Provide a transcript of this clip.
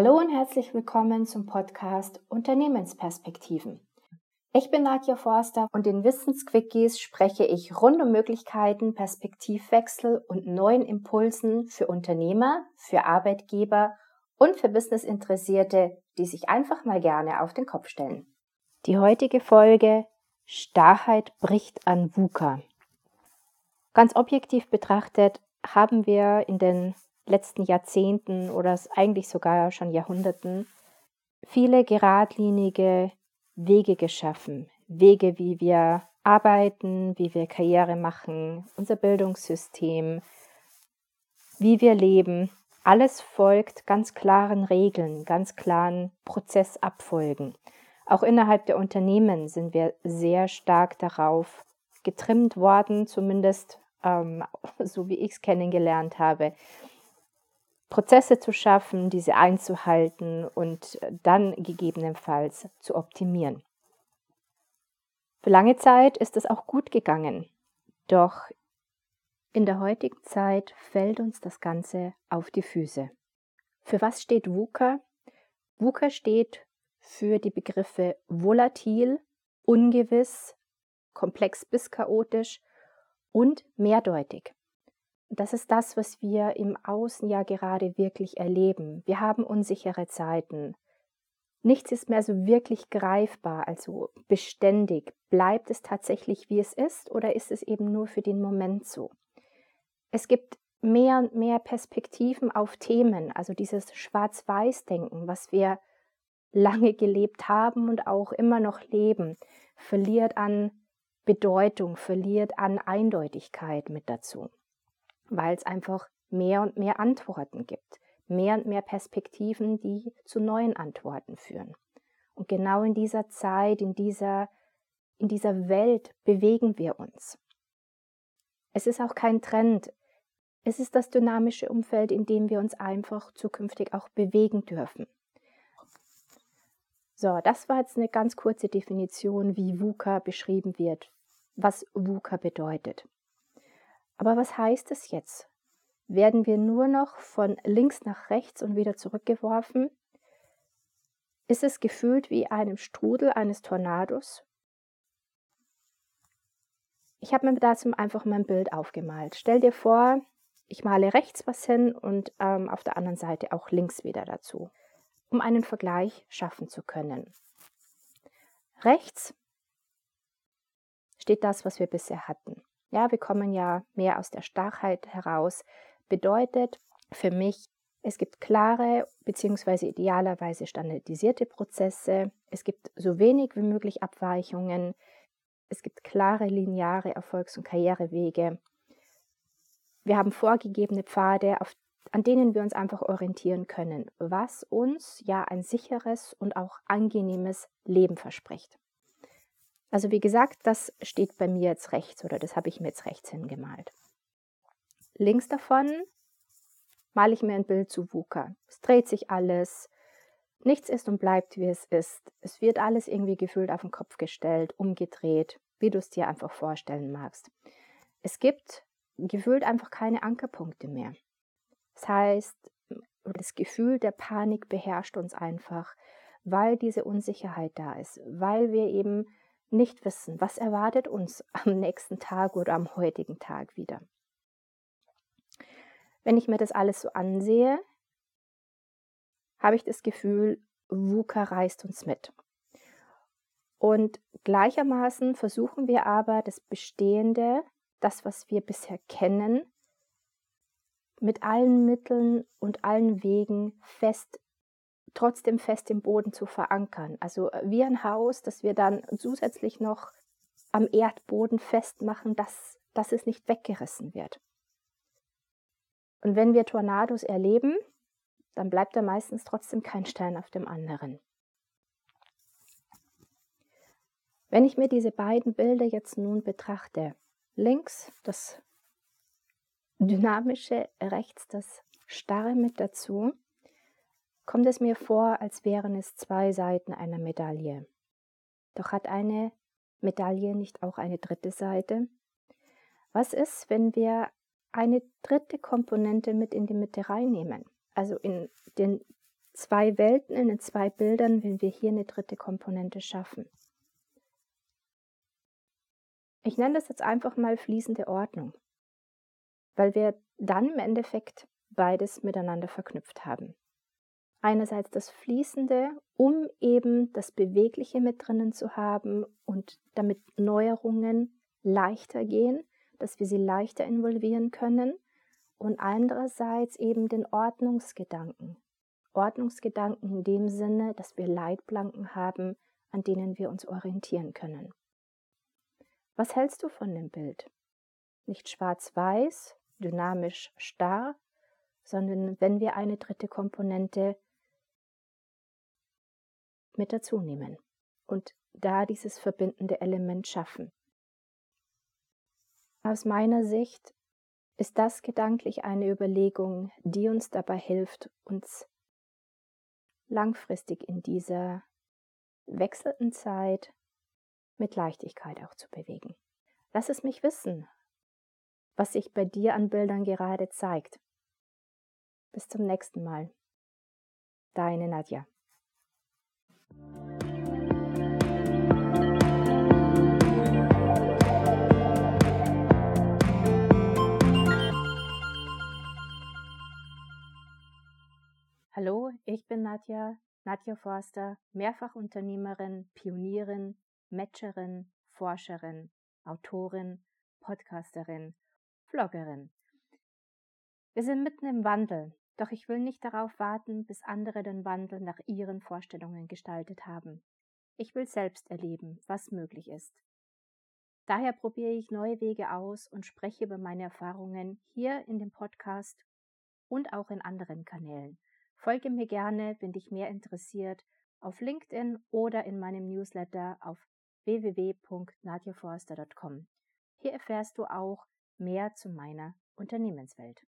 Hallo und herzlich willkommen zum Podcast Unternehmensperspektiven. Ich bin Nadja Forster und in Wissensquickies spreche ich rund um Möglichkeiten, Perspektivwechsel und neuen Impulsen für Unternehmer, für Arbeitgeber und für Businessinteressierte, die sich einfach mal gerne auf den Kopf stellen. Die heutige Folge Starrheit bricht an VUCA. Ganz objektiv betrachtet haben wir in den letzten Jahrzehnten oder eigentlich sogar schon Jahrhunderten viele geradlinige Wege geschaffen. Wege, wie wir arbeiten, wie wir Karriere machen, unser Bildungssystem, wie wir leben. Alles folgt ganz klaren Regeln, ganz klaren Prozessabfolgen. Auch innerhalb der Unternehmen sind wir sehr stark darauf getrimmt worden, zumindest ähm, so wie ich es kennengelernt habe, Prozesse zu schaffen, diese einzuhalten und dann gegebenenfalls zu optimieren. Für lange Zeit ist es auch gut gegangen, doch in der heutigen Zeit fällt uns das Ganze auf die Füße. Für was steht VUCA? VUCA steht für die Begriffe volatil, ungewiss, komplex bis chaotisch und mehrdeutig. Das ist das, was wir im Außen ja gerade wirklich erleben. Wir haben unsichere Zeiten. Nichts ist mehr so wirklich greifbar, also beständig. Bleibt es tatsächlich, wie es ist, oder ist es eben nur für den Moment so? Es gibt mehr und mehr Perspektiven auf Themen, also dieses Schwarz-Weiß-Denken, was wir lange gelebt haben und auch immer noch leben, verliert an Bedeutung, verliert an Eindeutigkeit mit dazu weil es einfach mehr und mehr Antworten gibt, mehr und mehr Perspektiven, die zu neuen Antworten führen. Und genau in dieser Zeit, in dieser, in dieser Welt bewegen wir uns. Es ist auch kein Trend. Es ist das dynamische Umfeld, in dem wir uns einfach zukünftig auch bewegen dürfen. So, das war jetzt eine ganz kurze Definition, wie VUCA beschrieben wird, was VUCA bedeutet. Aber was heißt es jetzt? Werden wir nur noch von links nach rechts und wieder zurückgeworfen? Ist es gefühlt wie einem Strudel eines Tornados? Ich habe mir dazu einfach mein Bild aufgemalt. Stell dir vor, ich male rechts was hin und ähm, auf der anderen Seite auch links wieder dazu, um einen Vergleich schaffen zu können. Rechts steht das, was wir bisher hatten. Ja, wir kommen ja mehr aus der Starrheit heraus. Bedeutet für mich, es gibt klare bzw. idealerweise standardisierte Prozesse. Es gibt so wenig wie möglich Abweichungen. Es gibt klare lineare Erfolgs- und Karrierewege. Wir haben vorgegebene Pfade, auf, an denen wir uns einfach orientieren können, was uns ja ein sicheres und auch angenehmes Leben verspricht. Also wie gesagt, das steht bei mir jetzt rechts oder das habe ich mir jetzt rechts hingemalt. Links davon male ich mir ein Bild zu VUCA. Es dreht sich alles, nichts ist und bleibt, wie es ist. Es wird alles irgendwie gefühlt auf den Kopf gestellt, umgedreht, wie du es dir einfach vorstellen magst. Es gibt gefühlt einfach keine Ankerpunkte mehr. Das heißt, das Gefühl der Panik beherrscht uns einfach, weil diese Unsicherheit da ist, weil wir eben nicht wissen, was erwartet uns am nächsten Tag oder am heutigen Tag wieder. Wenn ich mir das alles so ansehe, habe ich das Gefühl, VUCA reißt uns mit. Und gleichermaßen versuchen wir aber das Bestehende, das, was wir bisher kennen, mit allen Mitteln und allen Wegen fest trotzdem fest im Boden zu verankern. Also äh, wie ein Haus, das wir dann zusätzlich noch am Erdboden festmachen, dass, dass es nicht weggerissen wird. Und wenn wir Tornados erleben, dann bleibt da meistens trotzdem kein Stein auf dem anderen. Wenn ich mir diese beiden Bilder jetzt nun betrachte, links das dynamische, rechts das starre mit dazu, kommt es mir vor, als wären es zwei Seiten einer Medaille. Doch hat eine Medaille nicht auch eine dritte Seite? Was ist, wenn wir eine dritte Komponente mit in die Mitte reinnehmen? Also in den zwei Welten in den zwei Bildern, wenn wir hier eine dritte Komponente schaffen. Ich nenne das jetzt einfach mal fließende Ordnung, weil wir dann im Endeffekt beides miteinander verknüpft haben. Einerseits das Fließende, um eben das Bewegliche mit drinnen zu haben und damit Neuerungen leichter gehen, dass wir sie leichter involvieren können. Und andererseits eben den Ordnungsgedanken. Ordnungsgedanken in dem Sinne, dass wir Leitplanken haben, an denen wir uns orientieren können. Was hältst du von dem Bild? Nicht schwarz-weiß, dynamisch starr, sondern wenn wir eine dritte Komponente mit dazu nehmen und da dieses verbindende Element schaffen. Aus meiner Sicht ist das gedanklich eine Überlegung, die uns dabei hilft, uns langfristig in dieser wechselnden Zeit mit Leichtigkeit auch zu bewegen. Lass es mich wissen, was sich bei dir an Bildern gerade zeigt. Bis zum nächsten Mal. Deine Nadja. Hallo, ich bin Nadja, Nadja Forster, Mehrfachunternehmerin, Pionierin, Matcherin, Forscherin, Autorin, Podcasterin, Vloggerin. Wir sind mitten im Wandel, doch ich will nicht darauf warten, bis andere den Wandel nach ihren Vorstellungen gestaltet haben. Ich will selbst erleben, was möglich ist. Daher probiere ich neue Wege aus und spreche über meine Erfahrungen hier in dem Podcast und auch in anderen Kanälen. Folge mir gerne, wenn dich mehr interessiert, auf LinkedIn oder in meinem Newsletter auf www.nadjaforster.com. Hier erfährst du auch mehr zu meiner Unternehmenswelt.